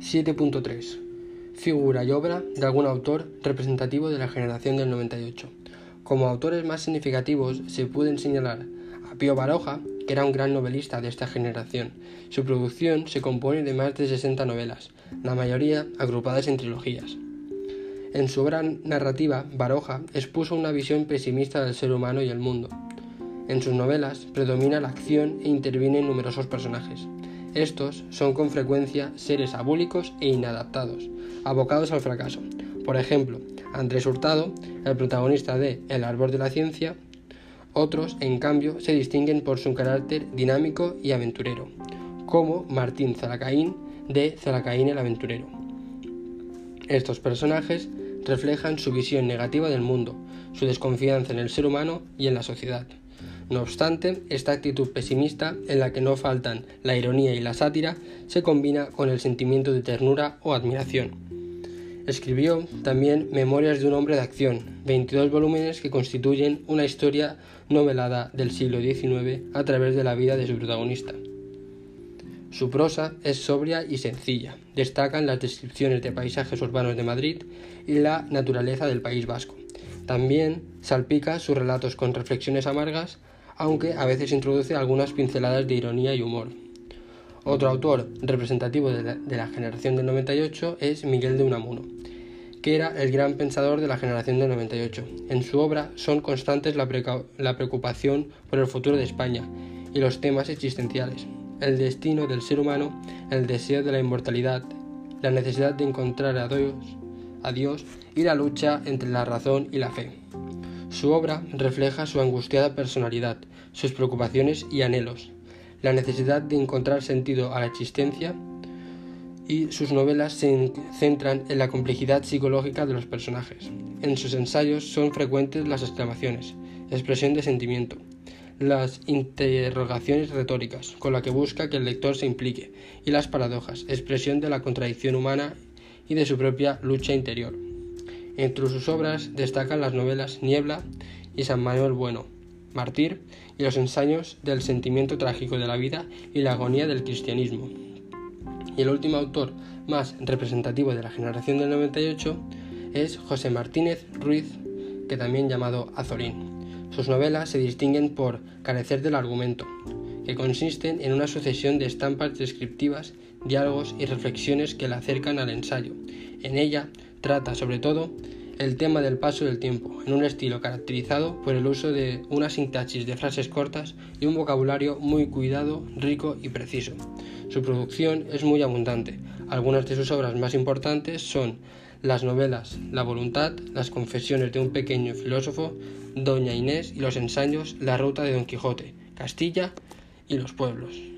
7.3. Figura y obra de algún autor representativo de la generación del 98. Como autores más significativos se pueden señalar a Pío Baroja, que era un gran novelista de esta generación. Su producción se compone de más de 60 novelas, la mayoría agrupadas en trilogías. En su obra narrativa, Baroja expuso una visión pesimista del ser humano y el mundo. En sus novelas predomina la acción e intervienen numerosos personajes. Estos son con frecuencia seres abúlicos e inadaptados, abocados al fracaso. Por ejemplo, Andrés Hurtado, el protagonista de El árbol de la ciencia, otros, en cambio, se distinguen por su carácter dinámico y aventurero, como Martín Zalacaín de Zalacaín el aventurero. Estos personajes reflejan su visión negativa del mundo, su desconfianza en el ser humano y en la sociedad. No obstante, esta actitud pesimista, en la que no faltan la ironía y la sátira, se combina con el sentimiento de ternura o admiración. Escribió también Memorias de un hombre de acción, 22 volúmenes que constituyen una historia novelada del siglo XIX a través de la vida de su protagonista. Su prosa es sobria y sencilla. Destacan las descripciones de paisajes urbanos de Madrid y la naturaleza del País Vasco. También salpica sus relatos con reflexiones amargas, aunque a veces introduce algunas pinceladas de ironía y humor. Otro autor representativo de la, generación del 98 es Miguel de Unamuno, que era el gran pensador de la generación del 98. En su obra son constantes la, la preocupación por el futuro de España y los temas existenciales, el destino del ser humano, el deseo de la inmortalidad, la necesidad de encontrar a Dios, a Dios y la lucha entre la razón y la fe. Su obra refleja su angustiada personalidad, sus preocupaciones y anhelos, la necesidad de encontrar sentido a la existencia y sus novelas se centran en la complejidad psicológica de los personajes. En sus ensayos son frecuentes las exclamaciones, expresión de sentimiento, las interrogaciones retóricas, con la que busca que el lector se implique, y las paradojas, expresión de la contradicción humana y de su propia lucha interior. Entre sus obras destacan las novelas Niebla y San Manuel Bueno, Martir y los ensayos del sentimiento trágico de la vida y la agonía del cristianismo. Y el último autor más representativo de la generación del 98 es José Martínez Ruiz, que también llamado Azorín. Sus novelas se distinguen por carecer del argumento, que consisten en una sucesión de estampas descriptivas, diálogos y reflexiones que la acercan al ensayo. En ella trata sobre todo el tema del paso del tiempo, en un estilo caracterizado por el uso de una sintaxis de frases cortas y un vocabulario muy cuidado, rico y preciso. Su producción es muy abundante. Algunas de sus obras más importantes son las novelas La voluntad, las confesiones de un pequeño filósofo, Doña Inés y los ensayos La ruta de Don Quijote, Castilla y los pueblos.